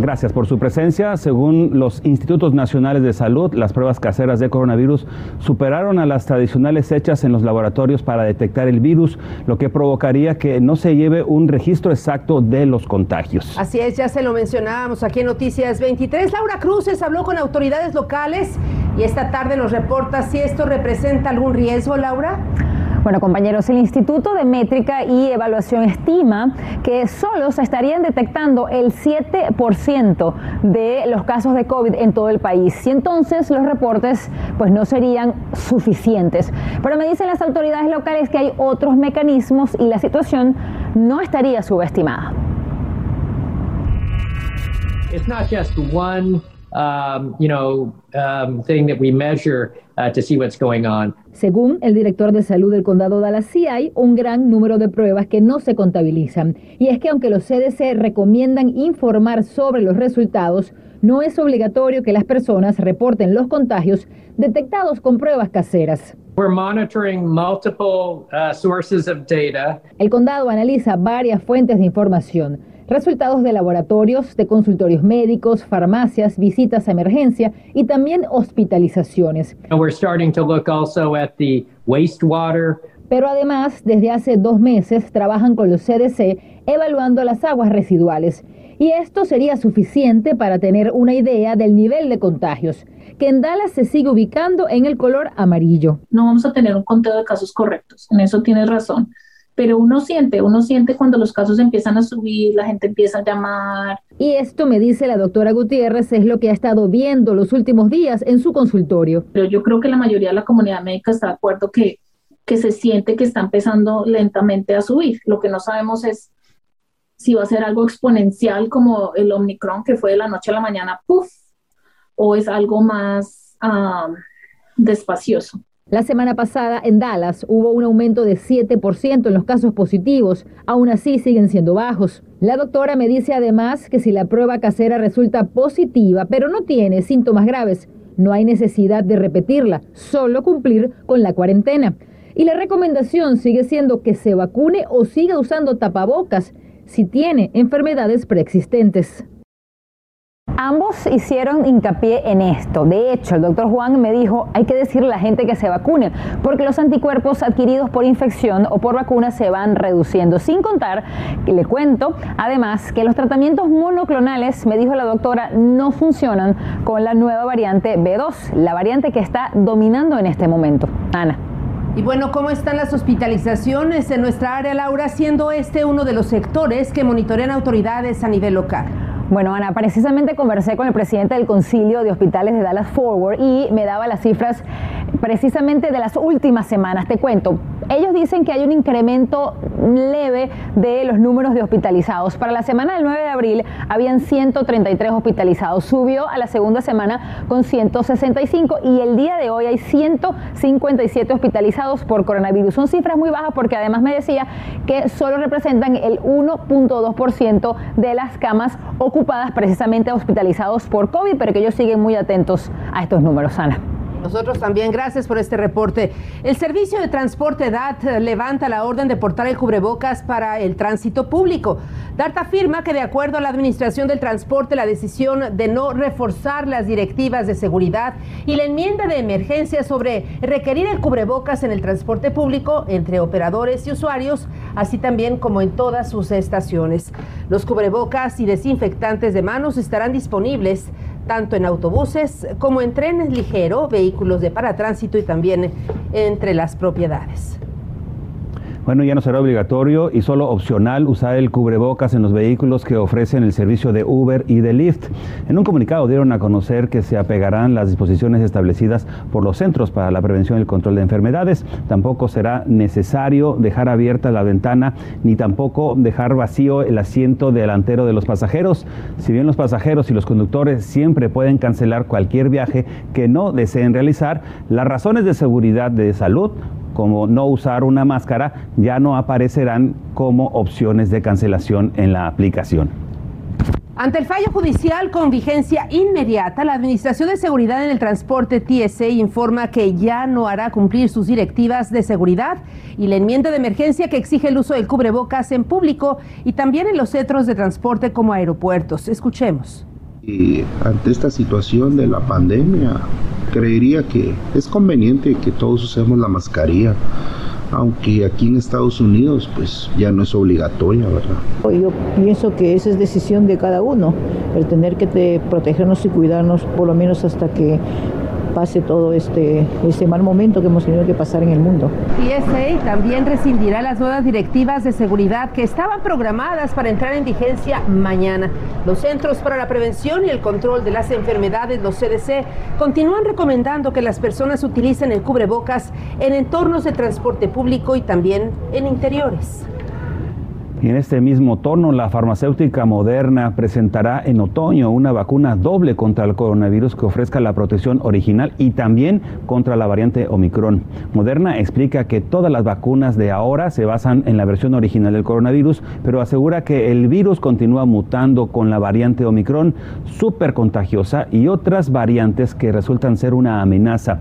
Gracias por su presencia. Según los institutos nacionales de salud, las pruebas caseras de coronavirus superaron a las tradicionales hechas en los laboratorios para detectar el virus, lo que provocaría que no se lleve un registro exacto de los contagios. Así es, ya se lo mencionábamos aquí en Noticias 23. Laura Cruces habló con autoridades locales y esta tarde nos reporta si esto representa algún riesgo, Laura. Bueno, compañeros, el Instituto de Métrica y Evaluación estima que solo se estarían detectando el 7% de los casos de COVID en todo el país. Y entonces los reportes pues no serían suficientes. Pero me dicen las autoridades locales que hay otros mecanismos y la situación no estaría subestimada. It's not just one um, you know, um, thing that we measure uh, to see what's going on. Según el director de salud del condado Dallas, sí hay un gran número de pruebas que no se contabilizan. Y es que aunque los CDC recomiendan informar sobre los resultados, no es obligatorio que las personas reporten los contagios detectados con pruebas caseras. We're monitoring multiple uh, sources of data. El condado analiza varias fuentes de información resultados de laboratorios, de consultorios médicos, farmacias, visitas a emergencia y también hospitalizaciones. Pero además, desde hace dos meses trabajan con los CDC evaluando las aguas residuales. Y esto sería suficiente para tener una idea del nivel de contagios, que en Dallas se sigue ubicando en el color amarillo. No vamos a tener un conteo de casos correctos, en eso tienes razón pero uno siente, uno siente cuando los casos empiezan a subir, la gente empieza a llamar. Y esto me dice la doctora Gutiérrez es lo que ha estado viendo los últimos días en su consultorio. Pero yo creo que la mayoría de la comunidad médica está de acuerdo que, que se siente que está empezando lentamente a subir. Lo que no sabemos es si va a ser algo exponencial como el Omicron que fue de la noche a la mañana, puff, o es algo más ah, despacioso. La semana pasada en Dallas hubo un aumento de 7% en los casos positivos, aún así siguen siendo bajos. La doctora me dice además que si la prueba casera resulta positiva, pero no tiene síntomas graves, no hay necesidad de repetirla, solo cumplir con la cuarentena. Y la recomendación sigue siendo que se vacune o siga usando tapabocas si tiene enfermedades preexistentes. Ambos hicieron hincapié en esto. De hecho, el doctor Juan me dijo, hay que decirle a la gente que se vacune, porque los anticuerpos adquiridos por infección o por vacuna se van reduciendo. Sin contar, le cuento, además, que los tratamientos monoclonales, me dijo la doctora, no funcionan con la nueva variante B2, la variante que está dominando en este momento. Ana. Y bueno, ¿cómo están las hospitalizaciones en nuestra área, Laura, siendo este uno de los sectores que monitorean autoridades a nivel local? Bueno, Ana, precisamente conversé con el presidente del Concilio de Hospitales de Dallas Forward y me daba las cifras precisamente de las últimas semanas. Te cuento, ellos dicen que hay un incremento leve de los números de hospitalizados. Para la semana del 9 de abril habían 133 hospitalizados. Subió a la segunda semana con 165 y el día de hoy hay 157 hospitalizados por coronavirus. Son cifras muy bajas porque además me decía que solo representan el 1.2% de las camas ocupadas precisamente hospitalizados por COVID, pero que ellos siguen muy atentos a estos números, Ana. Nosotros también, gracias por este reporte. El Servicio de Transporte DAT levanta la orden de portar el cubrebocas para el tránsito público. DAT afirma que de acuerdo a la Administración del Transporte, la decisión de no reforzar las directivas de seguridad y la enmienda de emergencia sobre requerir el cubrebocas en el transporte público entre operadores y usuarios, así también como en todas sus estaciones. Los cubrebocas y desinfectantes de manos estarán disponibles tanto en autobuses como en trenes ligeros, vehículos de paratránsito y también entre las propiedades. Bueno, ya no será obligatorio y solo opcional usar el cubrebocas en los vehículos que ofrecen el servicio de Uber y de Lyft. En un comunicado dieron a conocer que se apegarán las disposiciones establecidas por los Centros para la Prevención y el Control de Enfermedades. Tampoco será necesario dejar abierta la ventana ni tampoco dejar vacío el asiento delantero de los pasajeros. Si bien los pasajeros y los conductores siempre pueden cancelar cualquier viaje que no deseen realizar, las razones de seguridad de salud como no usar una máscara, ya no aparecerán como opciones de cancelación en la aplicación. Ante el fallo judicial con vigencia inmediata, la Administración de Seguridad en el Transporte TSA informa que ya no hará cumplir sus directivas de seguridad y la enmienda de emergencia que exige el uso del cubrebocas en público y también en los centros de transporte como aeropuertos. Escuchemos. Ante esta situación de la pandemia, creería que es conveniente que todos usemos la mascarilla aunque aquí en Estados Unidos pues ya no es obligatoria, ¿verdad? Yo pienso que esa es decisión de cada uno, el tener que protegernos y cuidarnos por lo menos hasta que pase todo este, este mal momento que hemos tenido que pasar en el mundo. TSA también rescindirá las nuevas directivas de seguridad que estaban programadas para entrar en vigencia mañana. Los Centros para la Prevención y el Control de las Enfermedades, los CDC, continúan recomendando que las personas utilicen el cubrebocas en entornos de transporte público y también en interiores. En este mismo tono, la farmacéutica Moderna presentará en otoño una vacuna doble contra el coronavirus que ofrezca la protección original y también contra la variante Omicron. Moderna explica que todas las vacunas de ahora se basan en la versión original del coronavirus, pero asegura que el virus continúa mutando con la variante Omicron súper contagiosa y otras variantes que resultan ser una amenaza.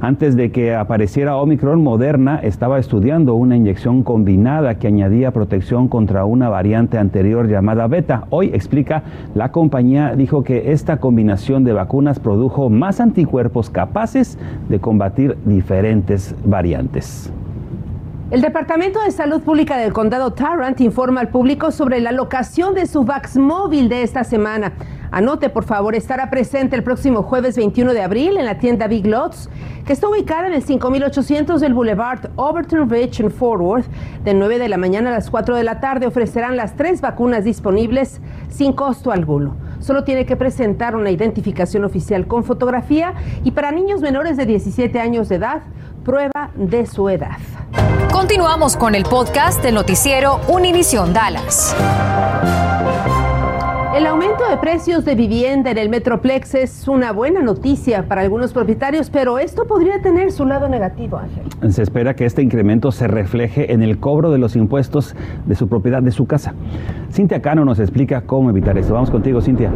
Antes de que apareciera Omicron, Moderna estaba estudiando una inyección combinada que añadía protección contra una variante anterior llamada beta. Hoy explica, la compañía dijo que esta combinación de vacunas produjo más anticuerpos capaces de combatir diferentes variantes. El Departamento de Salud Pública del Condado Tarrant informa al público sobre la locación de su Vax móvil de esta semana. Anote, por favor, estará presente el próximo jueves 21 de abril en la tienda Big Lots, que está ubicada en el 5800 del Boulevard Overton Ridge en Fort Worth. De 9 de la mañana a las 4 de la tarde ofrecerán las tres vacunas disponibles sin costo alguno. Solo tiene que presentar una identificación oficial con fotografía y para niños menores de 17 años de edad, prueba de su edad. Continuamos con el podcast del noticiero Univisión Dallas. El aumento de precios de vivienda en el Metroplex es una buena noticia para algunos propietarios, pero esto podría tener su lado negativo, Ángel. Se espera que este incremento se refleje en el cobro de los impuestos de su propiedad, de su casa. Cintia Cano nos explica cómo evitar esto. Vamos contigo, Cintia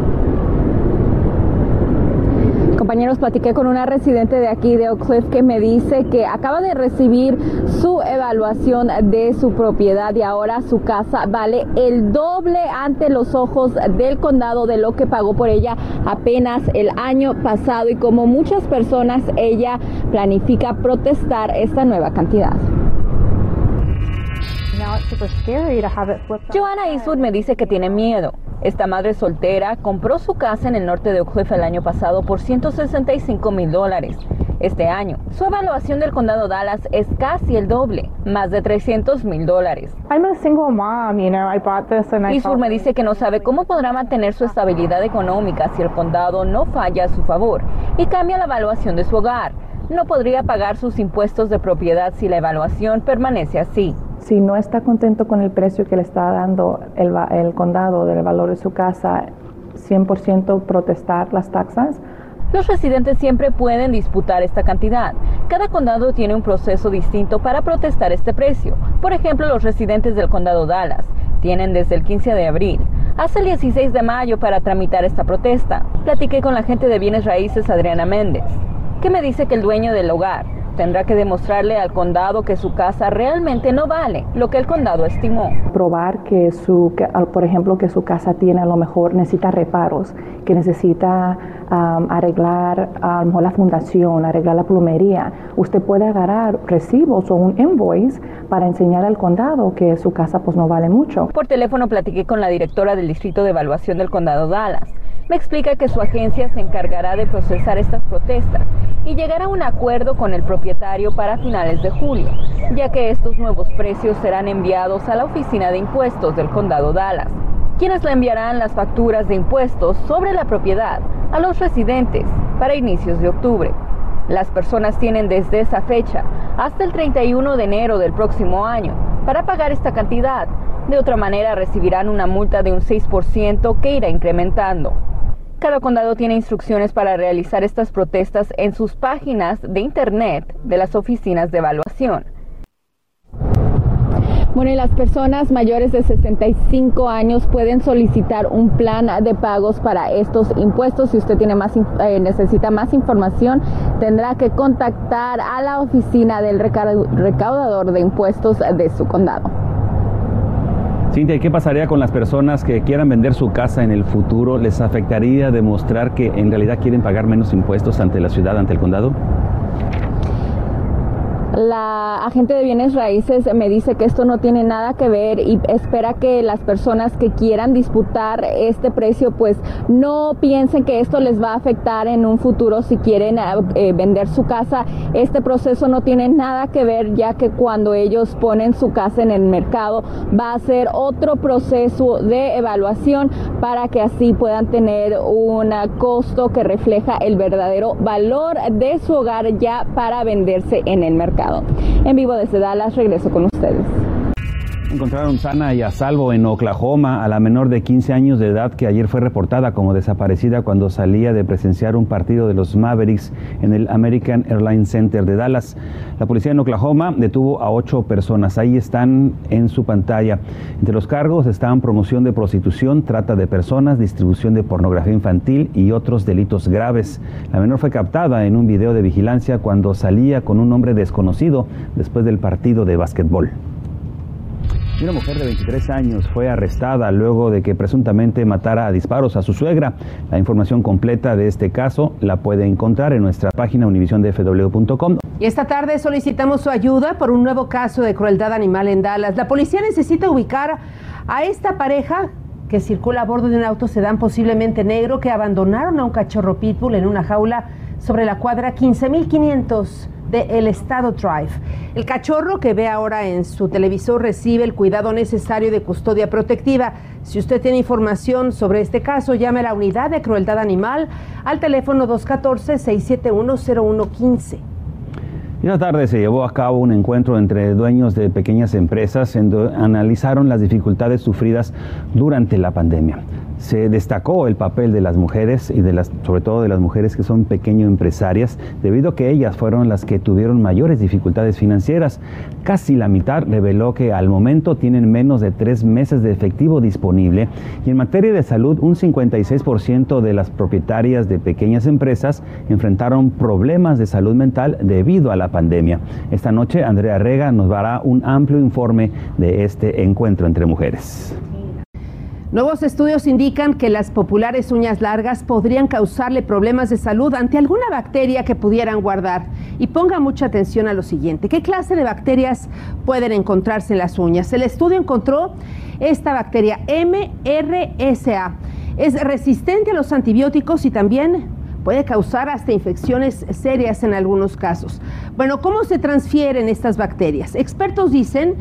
compañeros, platiqué con una residente de aquí de Oak Cliff que me dice que acaba de recibir su evaluación de su propiedad y ahora su casa vale el doble ante los ojos del condado de lo que pagó por ella apenas el año pasado y como muchas personas ella planifica protestar esta nueva cantidad. Joanna Eastwood me dice que tiene miedo. Esta madre soltera compró su casa en el norte de Oak Cliff el año pasado por 165 mil dólares. Este año, su evaluación del condado Dallas es casi el doble, más de 300 mil dólares. Eastwood me dice que no sabe cómo podrá mantener su estabilidad económica si el condado no falla a su favor y cambia la evaluación de su hogar. No podría pagar sus impuestos de propiedad si la evaluación permanece así si no está contento con el precio que le está dando el, condado del valor de su casa, 100% protestar las taxas. Los residentes siempre pueden disputar esta cantidad. Cada condado tiene un proceso distinto para protestar este precio. Por ejemplo, los residentes del condado Dallas tienen desde el 15 de abril hasta el 16 de mayo para tramitar esta protesta. Platiqué con la gente de bienes raíces Adriana Méndez, que me dice que el dueño del hogar tendrá que demostrarle al condado que su casa realmente no vale lo que el condado estimó. Probar que su, por ejemplo, que su casa tiene a lo mejor necesita reparos, que necesita arreglar a lo mejor la fundación, arreglar la plumería. Usted puede agarrar recibos o un invoice para enseñar al condado que su casa pues no vale mucho. Por teléfono platiqué con la directora del Distrito de Evaluación del Condado Dallas me explica que su agencia se encargará de procesar estas protestas y llegar a un acuerdo con el propietario para finales de julio, ya que estos nuevos precios serán enviados a la Oficina de Impuestos del Condado Dallas, quienes le enviarán las facturas de impuestos sobre la propiedad a los residentes para inicios de octubre. Las personas tienen desde esa fecha hasta el 31 de enero del próximo año para pagar esta cantidad. De otra manera recibirán una multa de un 6% que irá incrementando. Cada condado tiene instrucciones para realizar estas protestas en sus páginas de internet de las oficinas de evaluación. Bueno, y las personas mayores de 65 años pueden solicitar un plan de pagos para estos impuestos. Si usted tiene más, eh, necesita más información, tendrá que contactar a la oficina del recaudador de impuestos de su condado. Cintia, ¿qué pasaría con las personas que quieran vender su casa en el futuro? ¿Les afectaría demostrar que en realidad quieren pagar menos impuestos ante la ciudad, ante el condado? La agente de bienes raíces me dice que esto no tiene nada que ver y espera que las personas que quieran disputar este precio pues no piensen que esto les va a afectar en un futuro si quieren eh, eh, vender su casa. Este proceso no tiene nada que ver ya que cuando ellos ponen su casa en el mercado va a ser otro proceso de evaluación para que así puedan tener un costo que refleja el verdadero valor de su hogar ya para venderse en el mercado. En vivo desde Dallas, regreso con ustedes. Encontraron sana y a salvo en Oklahoma a la menor de 15 años de edad que ayer fue reportada como desaparecida cuando salía de presenciar un partido de los Mavericks en el American Airlines Center de Dallas. La policía en Oklahoma detuvo a ocho personas. Ahí están en su pantalla. Entre los cargos estaban promoción de prostitución, trata de personas, distribución de pornografía infantil y otros delitos graves. La menor fue captada en un video de vigilancia cuando salía con un hombre desconocido después del partido de básquetbol una mujer de 23 años fue arrestada luego de que presuntamente matara a disparos a su suegra. La información completa de este caso la puede encontrar en nuestra página univisiondefw.com. Y esta tarde solicitamos su ayuda por un nuevo caso de crueldad animal en Dallas. La policía necesita ubicar a esta pareja que circula a bordo de un auto sedán posiblemente negro que abandonaron a un cachorro pitbull en una jaula sobre la cuadra 15500 de El Estado Drive. El cachorro que ve ahora en su televisor recibe el cuidado necesario de custodia protectiva. Si usted tiene información sobre este caso, llame a la unidad de crueldad animal al teléfono 214-671-0115. Esta tarde se llevó a cabo un encuentro entre dueños de pequeñas empresas en donde analizaron las dificultades sufridas durante la pandemia se destacó el papel de las mujeres y de las, sobre todo de las mujeres que son pequeño empresarias, debido a que ellas fueron las que tuvieron mayores dificultades financieras. Casi la mitad reveló que al momento tienen menos de tres meses de efectivo disponible y en materia de salud un 56% de las propietarias de pequeñas empresas enfrentaron problemas de salud mental debido a la pandemia. Esta noche Andrea Rega nos dará un amplio informe de este encuentro entre mujeres. Nuevos estudios indican que las populares uñas largas podrían causarle problemas de salud ante alguna bacteria que pudieran guardar. Y ponga mucha atención a lo siguiente. ¿Qué clase de bacterias pueden encontrarse en las uñas? El estudio encontró esta bacteria MRSA. Es resistente a los antibióticos y también puede causar hasta infecciones serias en algunos casos. Bueno, ¿cómo se transfieren estas bacterias? Expertos dicen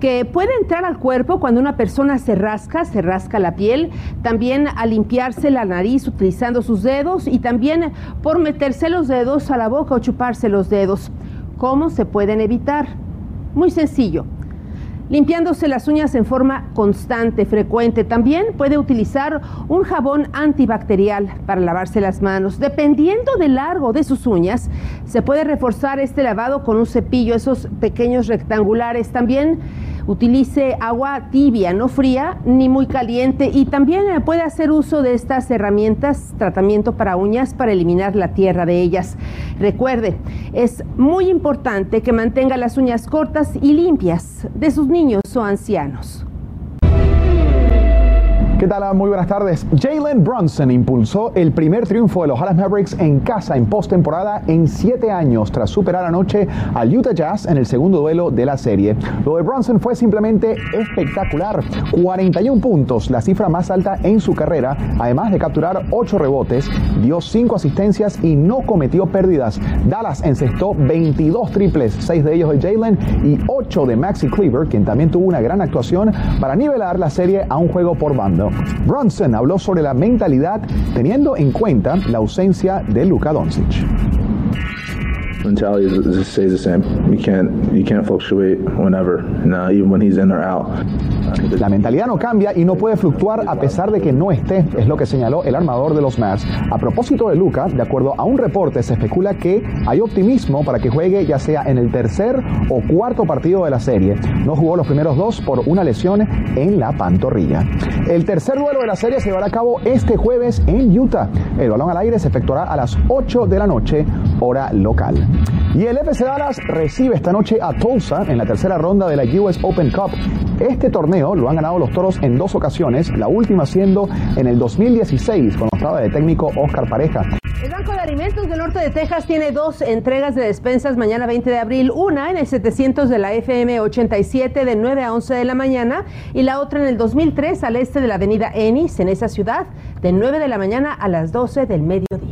que puede entrar al cuerpo cuando una persona se rasca, se rasca la piel, también al limpiarse la nariz utilizando sus dedos y también por meterse los dedos a la boca o chuparse los dedos. ¿Cómo se pueden evitar? Muy sencillo limpiándose las uñas en forma constante, frecuente. También puede utilizar un jabón antibacterial para lavarse las manos. Dependiendo del largo de sus uñas, se puede reforzar este lavado con un cepillo, esos pequeños rectangulares. También Utilice agua tibia, no fría ni muy caliente y también eh, puede hacer uso de estas herramientas, tratamiento para uñas para eliminar la tierra de ellas. Recuerde, es muy importante que mantenga las uñas cortas y limpias de sus niños o ancianos. ¿Qué tal? Muy buenas tardes. Jalen Brunson impulsó el primer triunfo de los Dallas Mavericks en casa en postemporada en siete años tras superar anoche al Utah Jazz en el segundo duelo de la serie. Lo de Brunson fue simplemente espectacular. 41 puntos, la cifra más alta en su carrera, además de capturar 8 rebotes, dio 5 asistencias y no cometió pérdidas. Dallas encestó 22 triples, 6 de ellos de Jalen y 8 de Maxi Cleaver, quien también tuvo una gran actuación para nivelar la serie a un juego por bando. Brunson habló sobre la mentalidad teniendo en cuenta la ausencia de Luka Doncic. mentality stays the same. You can't you can't fluctuate whenever, now even when he's in or out. La mentalidad no cambia y no puede fluctuar a pesar de que no esté, es lo que señaló el armador de los Mavs. A propósito de Luca, de acuerdo a un reporte, se especula que hay optimismo para que juegue ya sea en el tercer o cuarto partido de la serie. No jugó los primeros dos por una lesión en la pantorrilla. El tercer duelo de la serie se llevará a cabo este jueves en Utah. El balón al aire se efectuará a las 8 de la noche, hora local. Y el FC Dallas recibe esta noche a Tulsa en la tercera ronda de la US Open Cup. Este torneo lo han ganado los toros en dos ocasiones, la última siendo en el 2016, cuando estaba de técnico Oscar Pareja. El Banco de Alimentos del Norte de Texas tiene dos entregas de despensas mañana 20 de abril, una en el 700 de la FM 87 de 9 a 11 de la mañana y la otra en el 2003 al este de la avenida Ennis en esa ciudad de 9 de la mañana a las 12 del mediodía.